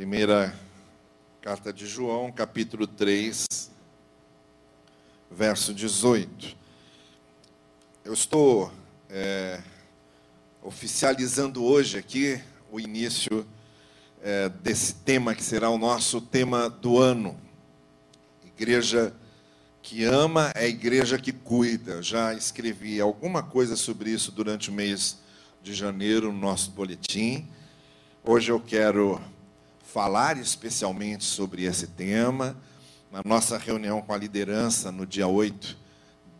Primeira carta de João, capítulo 3, verso 18. Eu estou é, oficializando hoje aqui o início é, desse tema que será o nosso tema do ano. Igreja que ama é igreja que cuida. Já escrevi alguma coisa sobre isso durante o mês de janeiro no nosso boletim. Hoje eu quero falar especialmente sobre esse tema. Na nossa reunião com a liderança, no dia 8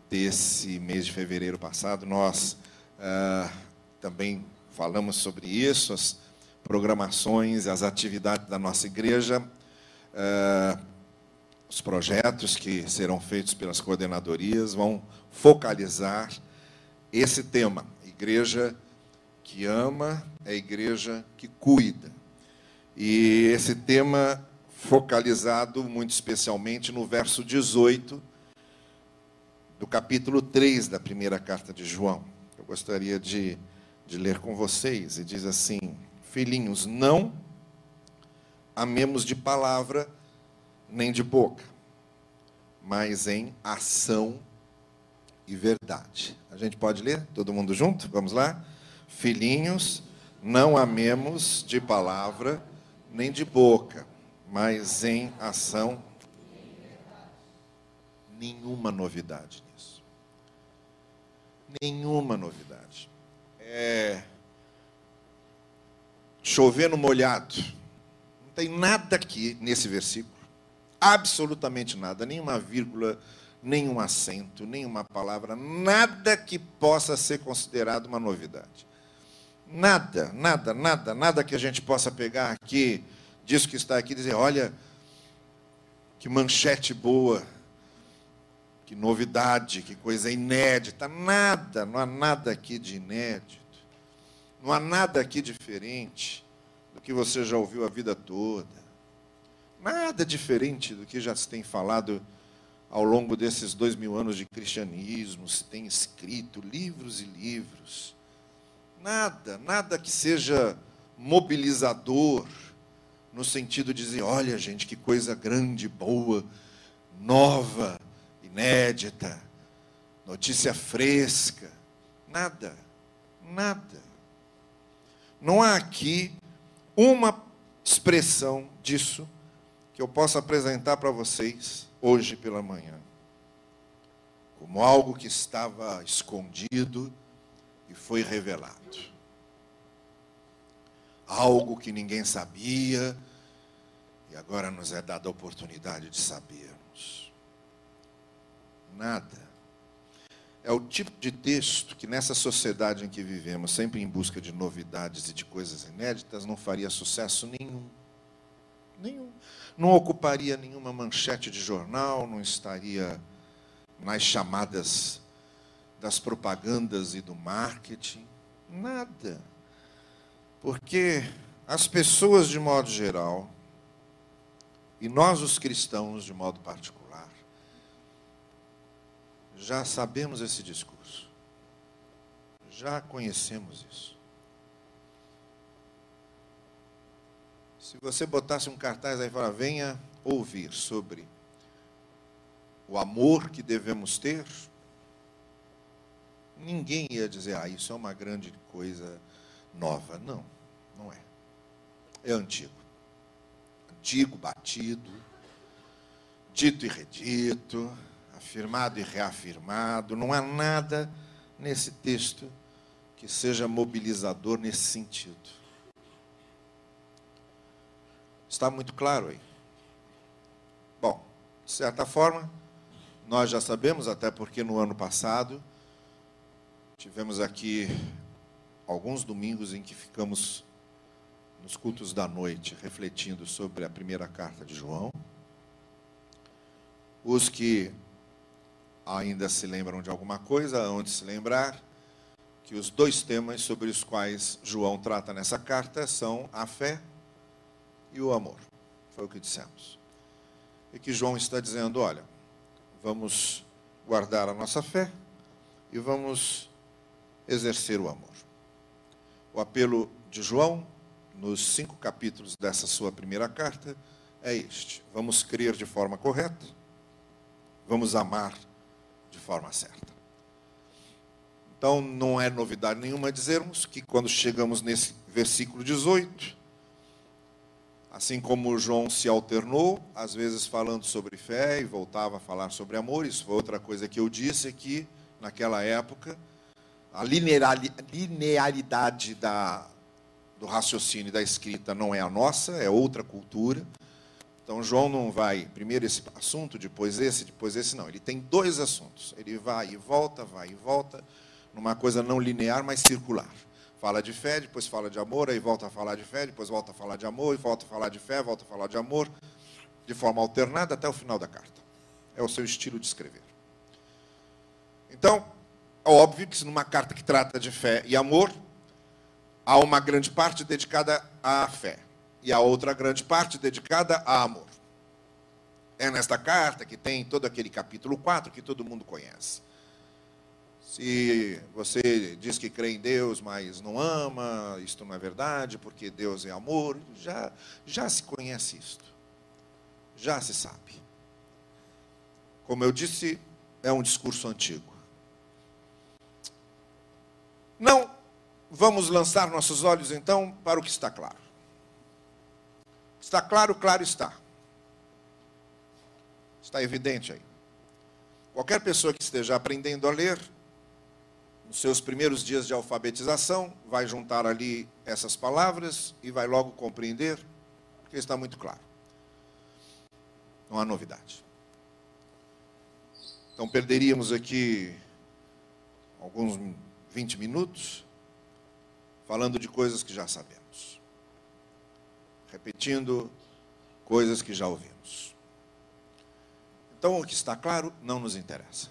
desse mês de fevereiro passado, nós uh, também falamos sobre isso, as programações, as atividades da nossa igreja, uh, os projetos que serão feitos pelas coordenadorias vão focalizar esse tema. Igreja que ama é igreja que cuida. E esse tema focalizado muito especialmente no verso 18 do capítulo 3 da primeira carta de João. Eu gostaria de, de ler com vocês. E diz assim: Filhinhos, não amemos de palavra nem de boca, mas em ação e verdade. A gente pode ler? Todo mundo junto? Vamos lá? Filhinhos, não amemos de palavra nem de boca, mas em ação. Nenhuma novidade nisso. Nenhuma novidade. É chover no molhado. Não tem nada aqui nesse versículo. Absolutamente nada. Nenhuma vírgula, nenhum acento, nenhuma palavra. Nada que possa ser considerado uma novidade. Nada, nada, nada, nada que a gente possa pegar aqui, disso que está aqui, dizer: olha, que manchete boa, que novidade, que coisa inédita. Nada, não há nada aqui de inédito. Não há nada aqui diferente do que você já ouviu a vida toda. Nada diferente do que já se tem falado ao longo desses dois mil anos de cristianismo, se tem escrito livros e livros. Nada, nada que seja mobilizador, no sentido de dizer: olha, gente, que coisa grande, boa, nova, inédita, notícia fresca. Nada, nada. Não há aqui uma expressão disso que eu possa apresentar para vocês hoje pela manhã, como algo que estava escondido e foi revelado. Algo que ninguém sabia e agora nos é dada a oportunidade de sabermos. Nada. É o tipo de texto que nessa sociedade em que vivemos, sempre em busca de novidades e de coisas inéditas, não faria sucesso nenhum. Nenhum. Não ocuparia nenhuma manchete de jornal, não estaria nas chamadas das propagandas e do marketing, nada. Porque as pessoas, de modo geral, e nós, os cristãos, de modo particular, já sabemos esse discurso, já conhecemos isso. Se você botasse um cartaz aí e venha ouvir sobre o amor que devemos ter, ninguém ia dizer, ah, isso é uma grande coisa nova. Não, não é. É antigo. Antigo, batido, dito e redito, afirmado e reafirmado. Não há nada nesse texto que seja mobilizador nesse sentido. Está muito claro aí? Bom, de certa forma, nós já sabemos, até porque no ano passado Tivemos aqui alguns domingos em que ficamos nos cultos da noite refletindo sobre a primeira carta de João. Os que ainda se lembram de alguma coisa, onde se lembrar que os dois temas sobre os quais João trata nessa carta são a fé e o amor. Foi o que dissemos. E que João está dizendo: olha, vamos guardar a nossa fé e vamos exercer o amor. O apelo de João nos cinco capítulos dessa sua primeira carta é este: vamos crer de forma correta, vamos amar de forma certa. Então, não é novidade nenhuma dizermos que quando chegamos nesse versículo 18, assim como João se alternou, às vezes falando sobre fé e voltava a falar sobre amor, isso foi outra coisa que eu disse aqui naquela época, a linearidade da, do raciocínio da escrita não é a nossa, é outra cultura. Então, João não vai primeiro esse assunto, depois esse, depois esse, não. Ele tem dois assuntos. Ele vai e volta, vai e volta numa coisa não linear, mas circular. Fala de fé, depois fala de amor, aí volta a falar de fé, depois volta a falar de amor, e volta a falar de fé, volta a falar de amor, de forma alternada até o final da carta. É o seu estilo de escrever. Então, óbvio que numa carta que trata de fé e amor, há uma grande parte dedicada à fé e a outra grande parte dedicada a amor. É nesta carta que tem todo aquele capítulo 4 que todo mundo conhece. Se você diz que crê em Deus, mas não ama, isto não é verdade, porque Deus é amor, já, já se conhece isto. Já se sabe. Como eu disse, é um discurso antigo. Não vamos lançar nossos olhos então para o que está claro. Está claro, claro está. Está evidente aí. Qualquer pessoa que esteja aprendendo a ler, nos seus primeiros dias de alfabetização, vai juntar ali essas palavras e vai logo compreender, porque está muito claro. Não há novidade. Então perderíamos aqui alguns 20 minutos falando de coisas que já sabemos, repetindo coisas que já ouvimos. Então o que está claro não nos interessa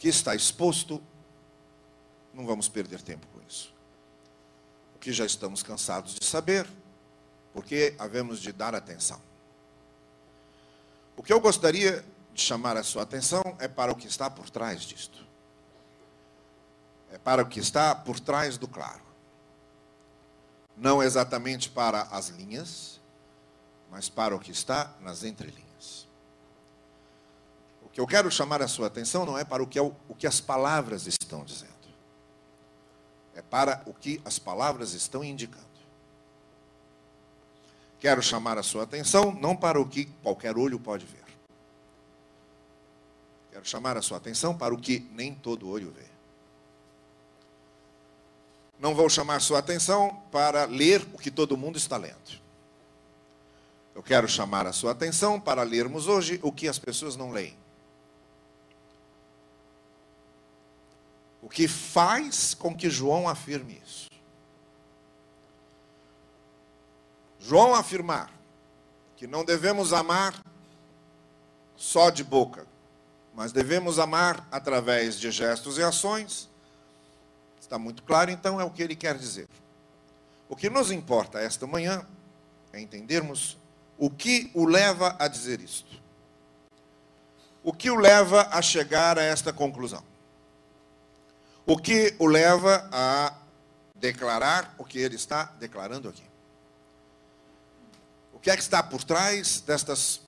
que está exposto, não vamos perder tempo com isso. O que já estamos cansados de saber, porque havemos de dar atenção. O que eu gostaria de chamar a sua atenção é para o que está por trás disto. É para o que está por trás do claro. Não exatamente para as linhas, mas para o que está nas entrelinhas. O que eu quero chamar a sua atenção não é para o que, é o, que as palavras estão dizendo, é para o que as palavras estão indicando. Quero chamar a sua atenção não para o que qualquer olho pode ver. Quero chamar a sua atenção para o que nem todo olho vê. Não vou chamar sua atenção para ler o que todo mundo está lendo. Eu quero chamar a sua atenção para lermos hoje o que as pessoas não leem. O que faz com que João afirme isso? João afirmar que não devemos amar só de boca, mas devemos amar através de gestos e ações, está muito claro, então é o que ele quer dizer. O que nos importa esta manhã é entendermos o que o leva a dizer isto. O que o leva a chegar a esta conclusão. O que o leva a declarar o que ele está declarando aqui. O que é que está por trás destas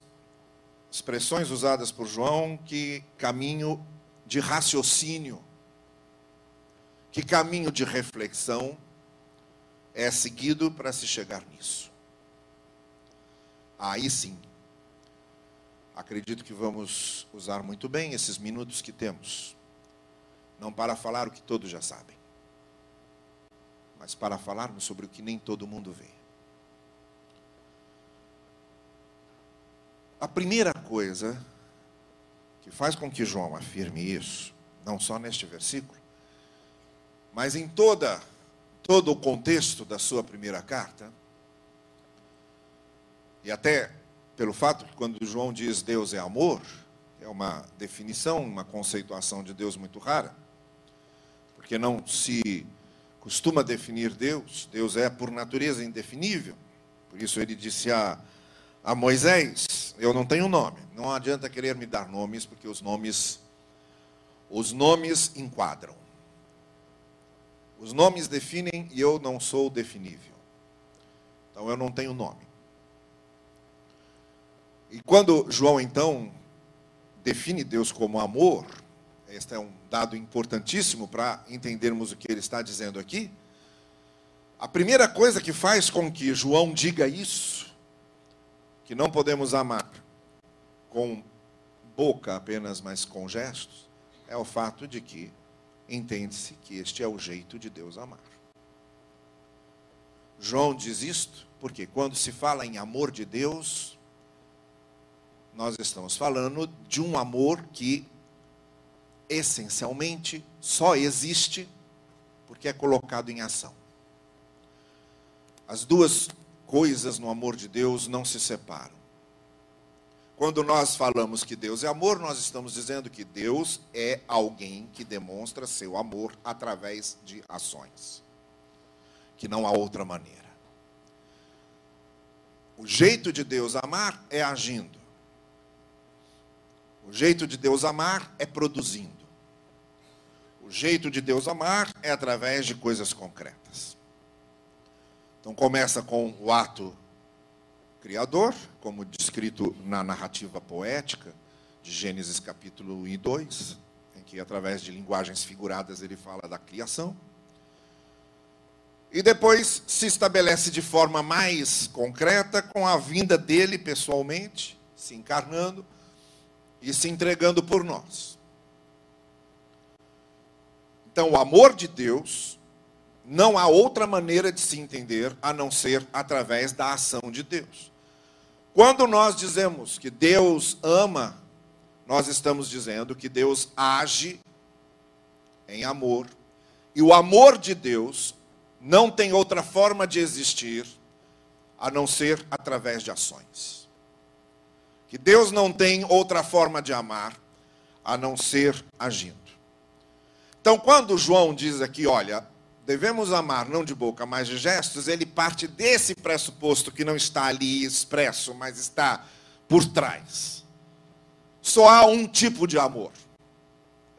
expressões usadas por João, que caminho de raciocínio, que caminho de reflexão é seguido para se chegar nisso. Aí sim, acredito que vamos usar muito bem esses minutos que temos não para falar o que todos já sabem, mas para falarmos sobre o que nem todo mundo vê. A primeira coisa que faz com que João afirme isso, não só neste versículo, mas em toda todo o contexto da sua primeira carta, e até pelo fato que quando João diz Deus é amor, é uma definição, uma conceituação de Deus muito rara porque não se costuma definir Deus. Deus é, por natureza, indefinível. Por isso ele disse a, a Moisés: Eu não tenho nome. Não adianta querer me dar nomes, porque os nomes, os nomes enquadram. Os nomes definem e eu não sou definível. Então eu não tenho nome. E quando João então define Deus como amor, este é um dado importantíssimo para entendermos o que ele está dizendo aqui. A primeira coisa que faz com que João diga isso, que não podemos amar com boca apenas, mas com gestos, é o fato de que entende-se que este é o jeito de Deus amar. João diz isto porque quando se fala em amor de Deus, nós estamos falando de um amor que essencialmente só existe porque é colocado em ação. As duas coisas no amor de Deus não se separam. Quando nós falamos que Deus é amor, nós estamos dizendo que Deus é alguém que demonstra seu amor através de ações. Que não há outra maneira. O jeito de Deus amar é agindo. O jeito de Deus amar é produzindo. O jeito de Deus amar é através de coisas concretas. Então começa com o ato criador, como descrito na narrativa poética de Gênesis capítulo 1 e 2, em que através de linguagens figuradas ele fala da criação. E depois se estabelece de forma mais concreta com a vinda dele pessoalmente, se encarnando e se entregando por nós. Então, o amor de Deus, não há outra maneira de se entender a não ser através da ação de Deus. Quando nós dizemos que Deus ama, nós estamos dizendo que Deus age em amor. E o amor de Deus não tem outra forma de existir a não ser através de ações que Deus não tem outra forma de amar a não ser agindo. Então, quando João diz aqui, olha, devemos amar não de boca, mas de gestos, ele parte desse pressuposto que não está ali expresso, mas está por trás. Só há um tipo de amor.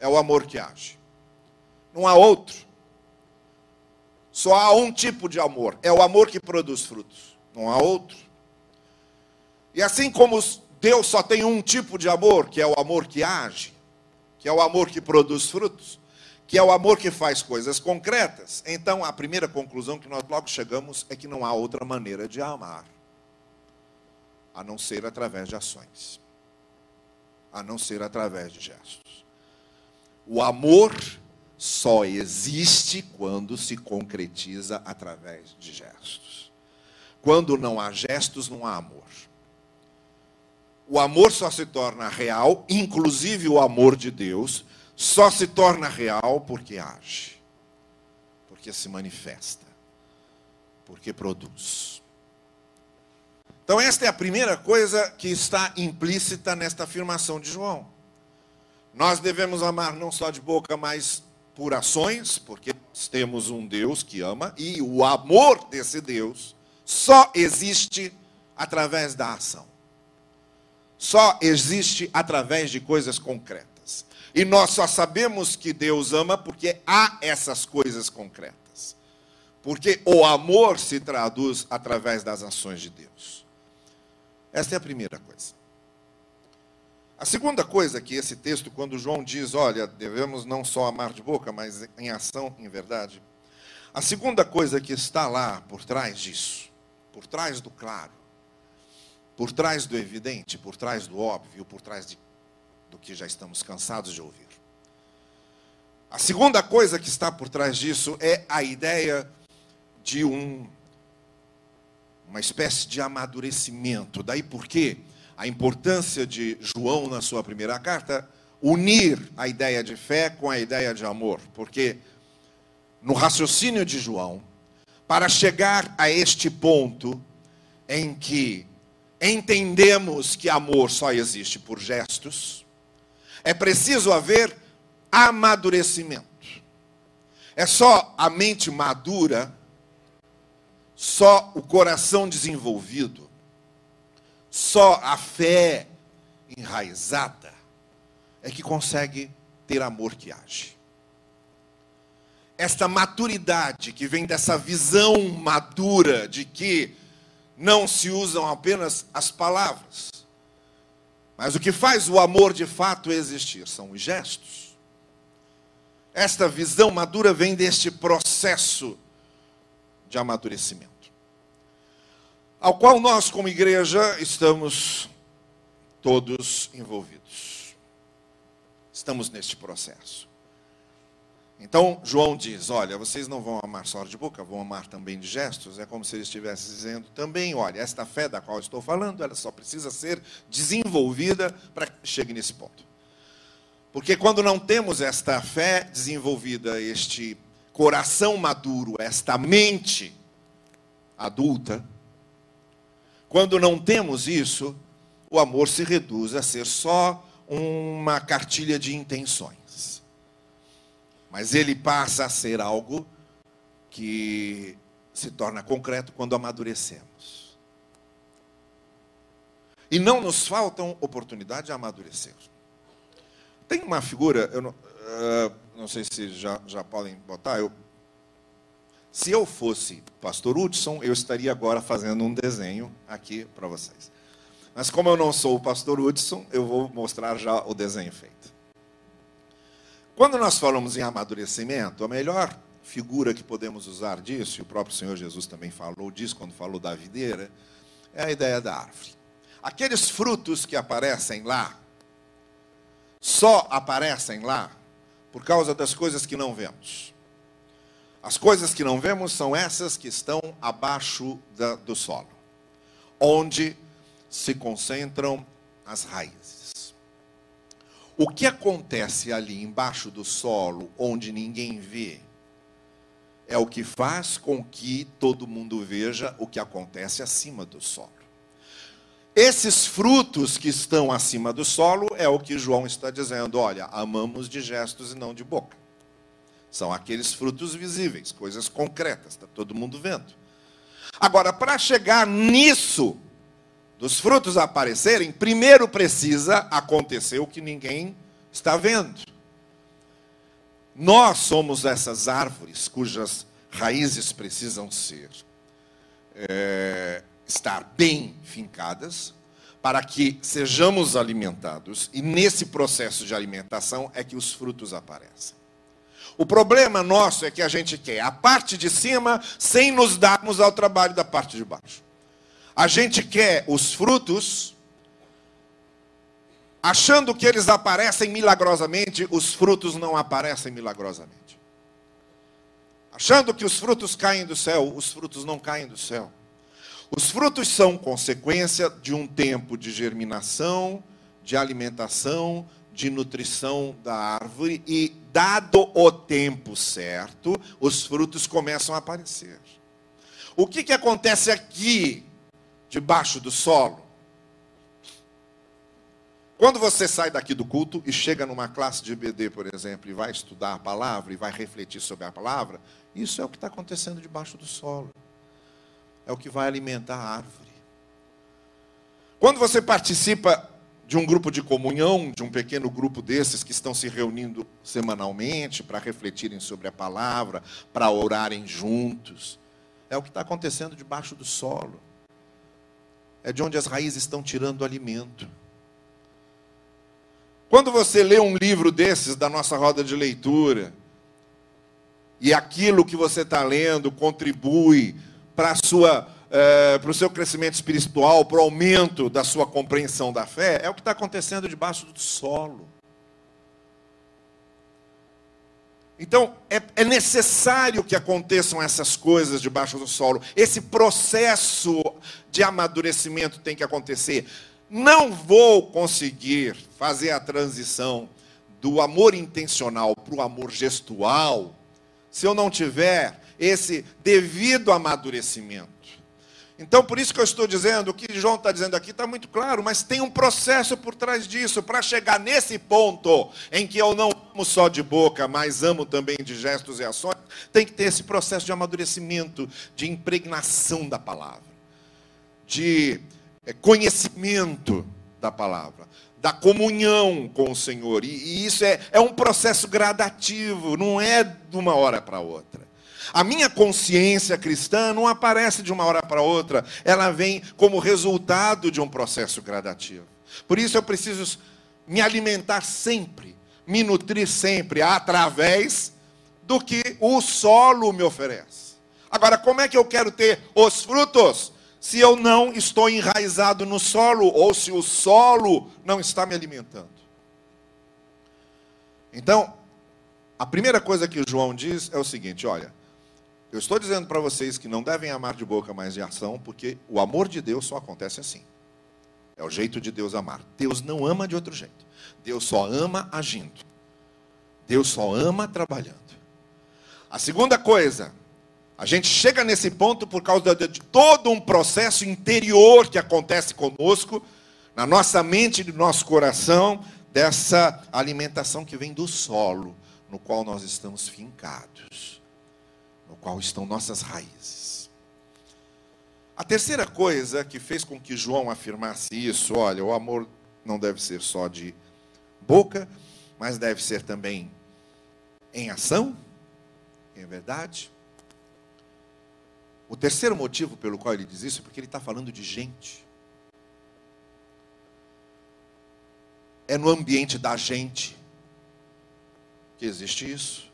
É o amor que age. Não há outro. Só há um tipo de amor. É o amor que produz frutos. Não há outro. E assim como Deus só tem um tipo de amor, que é o amor que age, que é o amor que produz frutos, que é o amor que faz coisas concretas. Então, a primeira conclusão que nós logo chegamos é que não há outra maneira de amar, a não ser através de ações, a não ser através de gestos. O amor só existe quando se concretiza através de gestos. Quando não há gestos, não há amor o amor só se torna real, inclusive o amor de Deus, só se torna real porque age, porque se manifesta, porque produz. Então, esta é a primeira coisa que está implícita nesta afirmação de João. Nós devemos amar não só de boca, mas por ações, porque temos um Deus que ama, e o amor desse Deus só existe através da ação só existe através de coisas concretas. E nós só sabemos que Deus ama porque há essas coisas concretas. Porque o amor se traduz através das ações de Deus. Essa é a primeira coisa. A segunda coisa que esse texto, quando João diz, olha, devemos não só amar de boca, mas em ação, em verdade. A segunda coisa que está lá por trás disso, por trás do claro, por trás do evidente, por trás do óbvio, por trás de, do que já estamos cansados de ouvir. A segunda coisa que está por trás disso é a ideia de um, uma espécie de amadurecimento. Daí porque a importância de João na sua primeira carta unir a ideia de fé com a ideia de amor, porque no raciocínio de João, para chegar a este ponto em que entendemos que amor só existe por gestos, é preciso haver amadurecimento. É só a mente madura, só o coração desenvolvido, só a fé enraizada é que consegue ter amor que age. esta maturidade que vem dessa visão madura de que não se usam apenas as palavras, mas o que faz o amor de fato existir são os gestos. Esta visão madura vem deste processo de amadurecimento, ao qual nós, como igreja, estamos todos envolvidos. Estamos neste processo. Então, João diz: Olha, vocês não vão amar só de boca, vão amar também de gestos. É como se ele estivesse dizendo também: Olha, esta fé da qual estou falando, ela só precisa ser desenvolvida para que chegue nesse ponto. Porque quando não temos esta fé desenvolvida, este coração maduro, esta mente adulta, quando não temos isso, o amor se reduz a ser só uma cartilha de intenções. Mas ele passa a ser algo que se torna concreto quando amadurecemos. E não nos faltam oportunidades de amadurecer. Tem uma figura, eu não, uh, não sei se já, já podem botar, eu, se eu fosse pastor Hudson, eu estaria agora fazendo um desenho aqui para vocês. Mas como eu não sou o pastor Hudson, eu vou mostrar já o desenho feito. Quando nós falamos em amadurecimento, a melhor figura que podemos usar disso, e o próprio Senhor Jesus também falou disso quando falou da videira, é a ideia da árvore. Aqueles frutos que aparecem lá, só aparecem lá por causa das coisas que não vemos. As coisas que não vemos são essas que estão abaixo da, do solo, onde se concentram as raízes. O que acontece ali embaixo do solo, onde ninguém vê, é o que faz com que todo mundo veja o que acontece acima do solo. Esses frutos que estão acima do solo é o que João está dizendo: olha, amamos de gestos e não de boca. São aqueles frutos visíveis, coisas concretas, está todo mundo vendo. Agora, para chegar nisso, dos frutos aparecerem, primeiro precisa acontecer o que ninguém está vendo. Nós somos essas árvores cujas raízes precisam ser é, estar bem fincadas para que sejamos alimentados e nesse processo de alimentação é que os frutos aparecem. O problema nosso é que a gente quer a parte de cima sem nos darmos ao trabalho da parte de baixo. A gente quer os frutos, achando que eles aparecem milagrosamente, os frutos não aparecem milagrosamente. Achando que os frutos caem do céu, os frutos não caem do céu. Os frutos são consequência de um tempo de germinação, de alimentação, de nutrição da árvore e, dado o tempo certo, os frutos começam a aparecer. O que, que acontece aqui debaixo do solo. Quando você sai daqui do culto e chega numa classe de BD, por exemplo, e vai estudar a palavra e vai refletir sobre a palavra, isso é o que está acontecendo debaixo do solo. É o que vai alimentar a árvore. Quando você participa de um grupo de comunhão, de um pequeno grupo desses que estão se reunindo semanalmente para refletirem sobre a palavra, para orarem juntos, é o que está acontecendo debaixo do solo é de onde as raízes estão tirando o alimento. Quando você lê um livro desses da nossa roda de leitura, e aquilo que você está lendo contribui para é, o seu crescimento espiritual, para o aumento da sua compreensão da fé, é o que está acontecendo debaixo do solo. Então, é, é, necessário que aconteçam essas coisas debaixo do solo. Esse processo de amadurecimento tem que acontecer. Não vou conseguir fazer a transição do amor intencional para o amor gestual se eu não tiver esse devido amadurecimento. Então, por isso que eu estou dizendo, o que João está dizendo aqui está muito claro, mas tem um processo por trás disso, para chegar nesse ponto em que eu não amo só de boca, mas amo também de gestos e ações, tem que ter esse processo de amadurecimento, de impregnação da palavra, de é, conhecimento da palavra, da comunhão com o Senhor. E, e isso é, é um processo gradativo, não é de uma hora para outra. A minha consciência cristã não aparece de uma hora para outra, ela vem como resultado de um processo gradativo. Por isso eu preciso me alimentar sempre, me nutrir sempre através do que o solo me oferece. Agora, como é que eu quero ter os frutos? Se eu não estou enraizado no solo, ou se o solo não está me alimentando. Então, a primeira coisa que João diz é o seguinte: olha, eu estou dizendo para vocês que não devem amar de boca, mas de ação, porque o amor de Deus só acontece assim. É o jeito de Deus amar. Deus não ama de outro jeito. Deus só ama agindo. Deus só ama trabalhando. A segunda coisa, a gente chega nesse ponto por causa de todo um processo interior que acontece conosco, na nossa mente e no nosso coração, dessa alimentação que vem do solo no qual nós estamos fincados no qual estão nossas raízes. A terceira coisa que fez com que João afirmasse isso, olha, o amor não deve ser só de boca, mas deve ser também em ação, em verdade. O terceiro motivo pelo qual ele diz isso é porque ele está falando de gente. É no ambiente da gente que existe isso.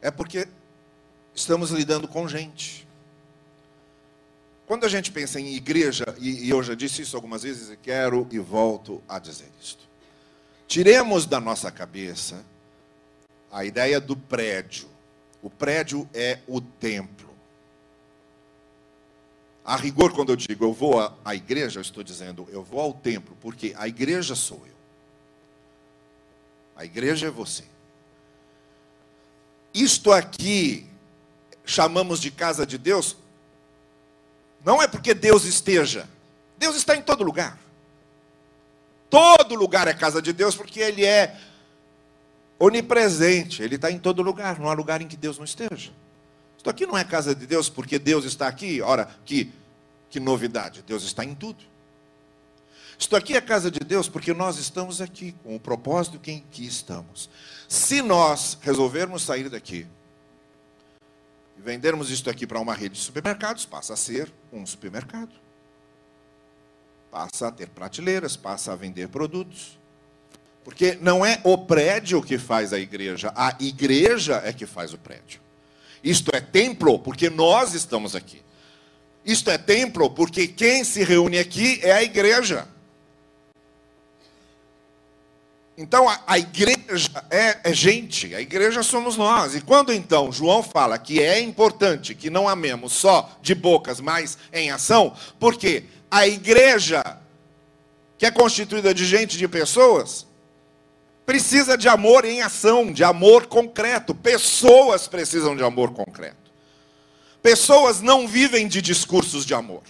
É porque estamos lidando com gente. Quando a gente pensa em igreja, e eu já disse isso algumas vezes e quero e volto a dizer isto. Tiremos da nossa cabeça a ideia do prédio. O prédio é o templo. A rigor, quando eu digo eu vou à igreja, eu estou dizendo eu vou ao templo, porque a igreja sou eu. A igreja é você. Isto aqui chamamos de casa de Deus, não é porque Deus esteja. Deus está em todo lugar. Todo lugar é casa de Deus porque Ele é onipresente. Ele está em todo lugar. Não há lugar em que Deus não esteja. Isto aqui não é casa de Deus porque Deus está aqui. Ora, que, que novidade. Deus está em tudo. Isto aqui é casa de Deus porque nós estamos aqui com o propósito em que estamos. Se nós resolvermos sair daqui e vendermos isto aqui para uma rede de supermercados, passa a ser um supermercado. Passa a ter prateleiras, passa a vender produtos. Porque não é o prédio que faz a igreja, a igreja é que faz o prédio. Isto é templo porque nós estamos aqui. Isto é templo porque quem se reúne aqui é a igreja. Então a, a igreja é, é, gente, a igreja somos nós. E quando então João fala que é importante que não amemos só de bocas, mas em ação, porque a igreja, que é constituída de gente, de pessoas, precisa de amor em ação, de amor concreto. Pessoas precisam de amor concreto. Pessoas não vivem de discursos de amor.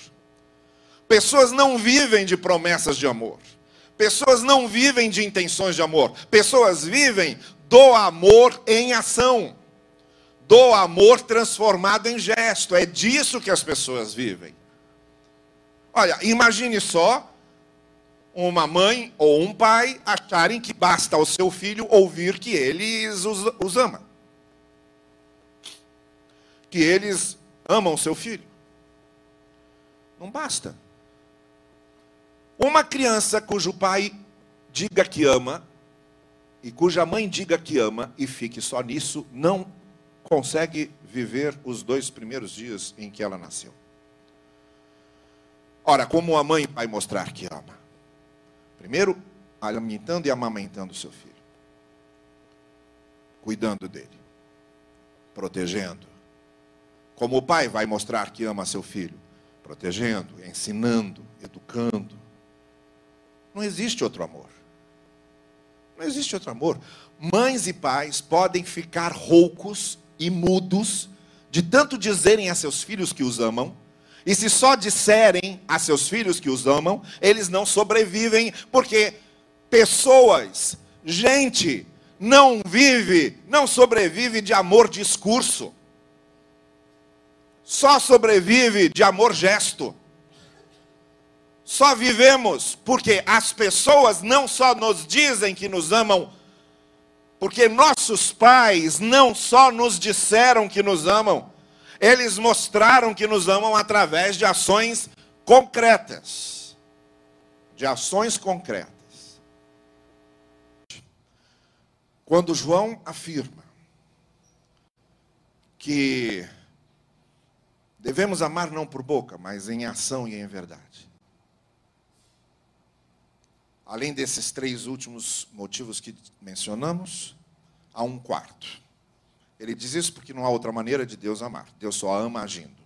Pessoas não vivem de promessas de amor. Pessoas não vivem de intenções de amor, pessoas vivem do amor em ação, do amor transformado em gesto. É disso que as pessoas vivem. Olha, imagine só uma mãe ou um pai acharem que basta ao seu filho ouvir que eles os, os ama. Que eles amam seu filho. Não basta. Uma criança cujo pai diga que ama e cuja mãe diga que ama e fique só nisso, não consegue viver os dois primeiros dias em que ela nasceu. Ora, como a mãe vai mostrar que ama? Primeiro, alimentando e amamentando o seu filho, cuidando dele, protegendo. Como o pai vai mostrar que ama seu filho? Protegendo, ensinando, educando, não existe outro amor. Não existe outro amor. Mães e pais podem ficar roucos e mudos de tanto dizerem a seus filhos que os amam, e se só disserem a seus filhos que os amam, eles não sobrevivem, porque pessoas, gente, não vive, não sobrevive de amor discurso. Só sobrevive de amor gesto só vivemos porque as pessoas não só nos dizem que nos amam, porque nossos pais não só nos disseram que nos amam, eles mostraram que nos amam através de ações concretas. De ações concretas. Quando João afirma que devemos amar não por boca, mas em ação e em verdade. Além desses três últimos motivos que mencionamos, há um quarto. Ele diz isso porque não há outra maneira de Deus amar. Deus só ama agindo.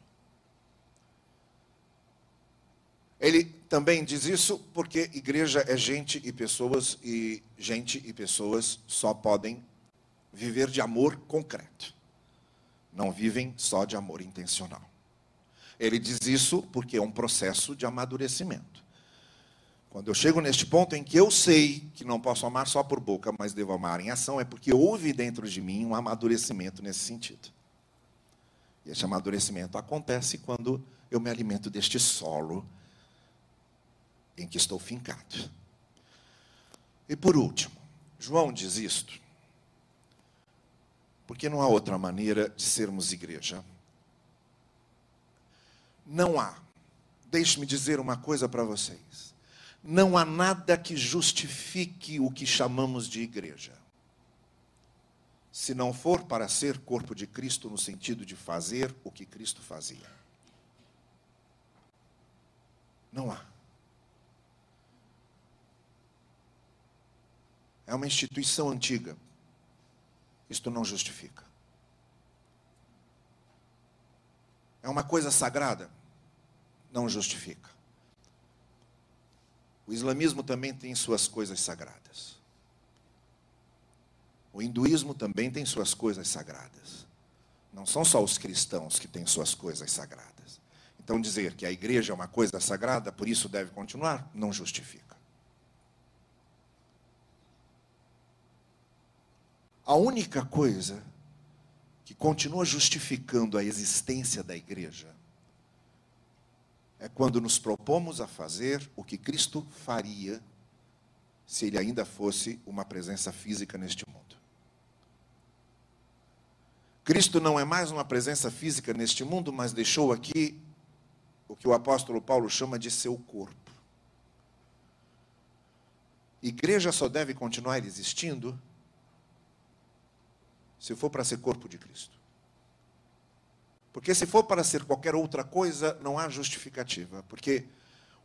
Ele também diz isso porque igreja é gente e pessoas, e gente e pessoas só podem viver de amor concreto. Não vivem só de amor intencional. Ele diz isso porque é um processo de amadurecimento. Quando eu chego neste ponto em que eu sei que não posso amar só por boca, mas devo amar em ação, é porque houve dentro de mim um amadurecimento nesse sentido. E esse amadurecimento acontece quando eu me alimento deste solo em que estou fincado. E por último, João diz isto, porque não há outra maneira de sermos igreja. Não há. Deixe-me dizer uma coisa para vocês não há nada que justifique o que chamamos de igreja. Se não for para ser corpo de Cristo no sentido de fazer o que Cristo fazia. Não há. É uma instituição antiga. Isto não justifica. É uma coisa sagrada. Não justifica. O islamismo também tem suas coisas sagradas. O hinduísmo também tem suas coisas sagradas. Não são só os cristãos que têm suas coisas sagradas. Então, dizer que a igreja é uma coisa sagrada, por isso deve continuar, não justifica. A única coisa que continua justificando a existência da igreja é quando nos propomos a fazer o que Cristo faria se ele ainda fosse uma presença física neste mundo. Cristo não é mais uma presença física neste mundo, mas deixou aqui o que o apóstolo Paulo chama de seu corpo. Igreja só deve continuar existindo se for para ser corpo de Cristo. Porque se for para ser qualquer outra coisa, não há justificativa. Porque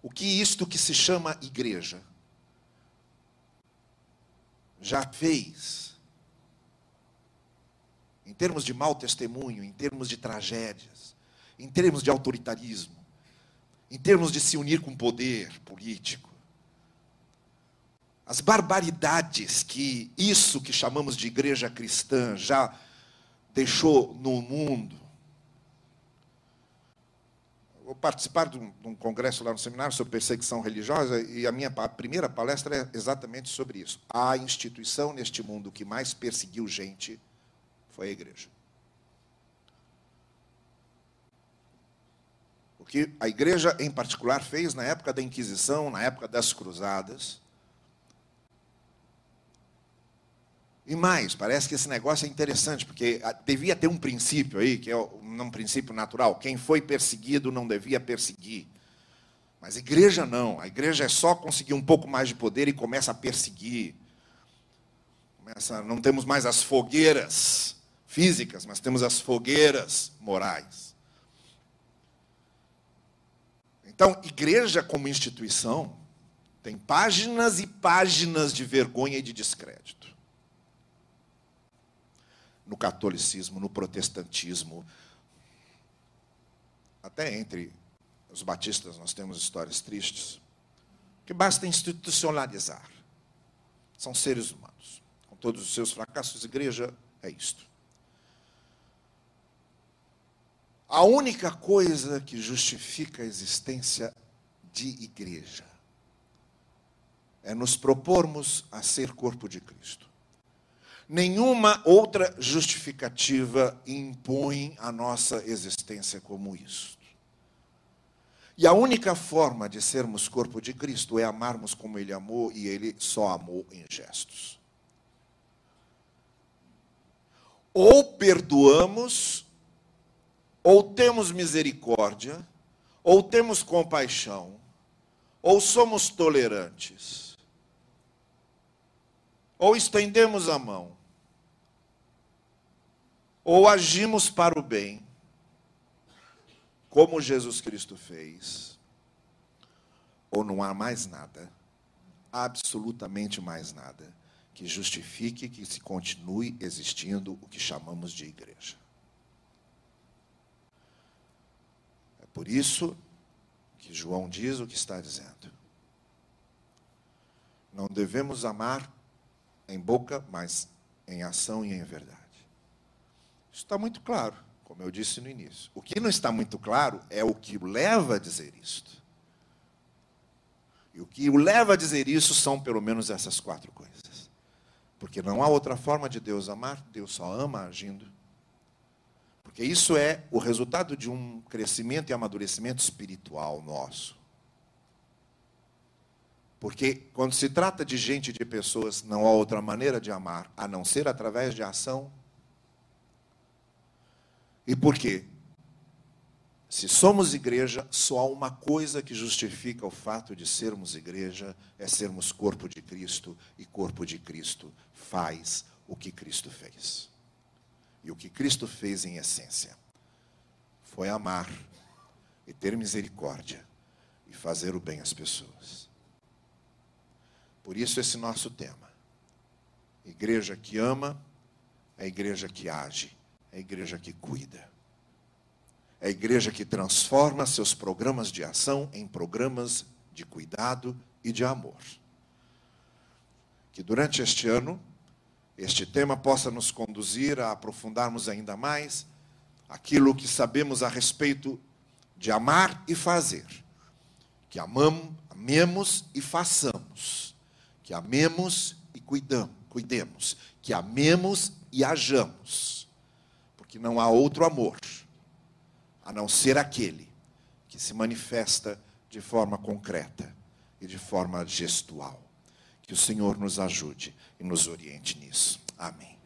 o que isto que se chama igreja já fez, em termos de mau testemunho, em termos de tragédias, em termos de autoritarismo, em termos de se unir com poder político, as barbaridades que isso que chamamos de igreja cristã já deixou no mundo, participar de um, de um, congresso lá no seminário sobre perseguição religiosa e a minha primeira palestra é exatamente sobre isso. A instituição neste mundo que mais perseguiu gente foi a igreja. O que a igreja em particular fez na época da Inquisição, na época das cruzadas, E mais, parece que esse negócio é interessante, porque ah, devia ter um princípio aí, que é um princípio natural. Quem foi perseguido não devia perseguir. Mas igreja não. A igreja é só conseguir um pouco mais de poder e começa a perseguir. Começa, não temos mais as fogueiras físicas, mas temos as fogueiras morais. Então, igreja como instituição tem páginas e páginas de vergonha e de descrédito no catolicismo, no protestantismo. Até entre os batistas nós temos histórias tristes, que basta institucionalizar. São seres humanos. Com todos os seus fracassos, igreja é isto. A única coisa que justifica a existência de igreja é nos propormos a ser corpo de Cristo. Nenhuma outra justificativa impõe a nossa existência como isto. E a única forma de sermos corpo de Cristo é amarmos como Ele amou e Ele só amou em gestos. Ou perdoamos, ou temos misericórdia, ou temos compaixão, ou somos tolerantes, ou estendemos a mão, ou agimos para o bem como Jesus Cristo fez, ou não há mais nada, absolutamente mais nada, que justifique que se continue existindo o que chamamos de igreja. É por isso que João diz o que está dizendo. Não devemos amar em boca, mas em ação e em verdade. Isso está muito claro como eu disse no início. O que não está muito claro é o que o leva a dizer isto. E o que o leva a dizer isso são pelo menos essas quatro coisas. Porque não há outra forma de Deus amar, Deus só ama agindo. Porque isso é o resultado de um crescimento e amadurecimento espiritual nosso. Porque quando se trata de gente, de pessoas, não há outra maneira de amar a não ser através de ação e por quê? Se somos igreja, só há uma coisa que justifica o fato de sermos igreja, é sermos corpo de Cristo, e corpo de Cristo faz o que Cristo fez. E o que Cristo fez em essência foi amar e ter misericórdia e fazer o bem às pessoas. Por isso esse nosso tema. Igreja que ama, é igreja que age é a igreja que cuida. É a igreja que transforma seus programas de ação em programas de cuidado e de amor. Que durante este ano, este tema possa nos conduzir a aprofundarmos ainda mais aquilo que sabemos a respeito de amar e fazer. Que amamos, amemos e façamos. Que amemos e cuidamos, cuidemos. Que amemos e hajamos que não há outro amor a não ser aquele que se manifesta de forma concreta e de forma gestual. Que o Senhor nos ajude e nos oriente nisso. Amém.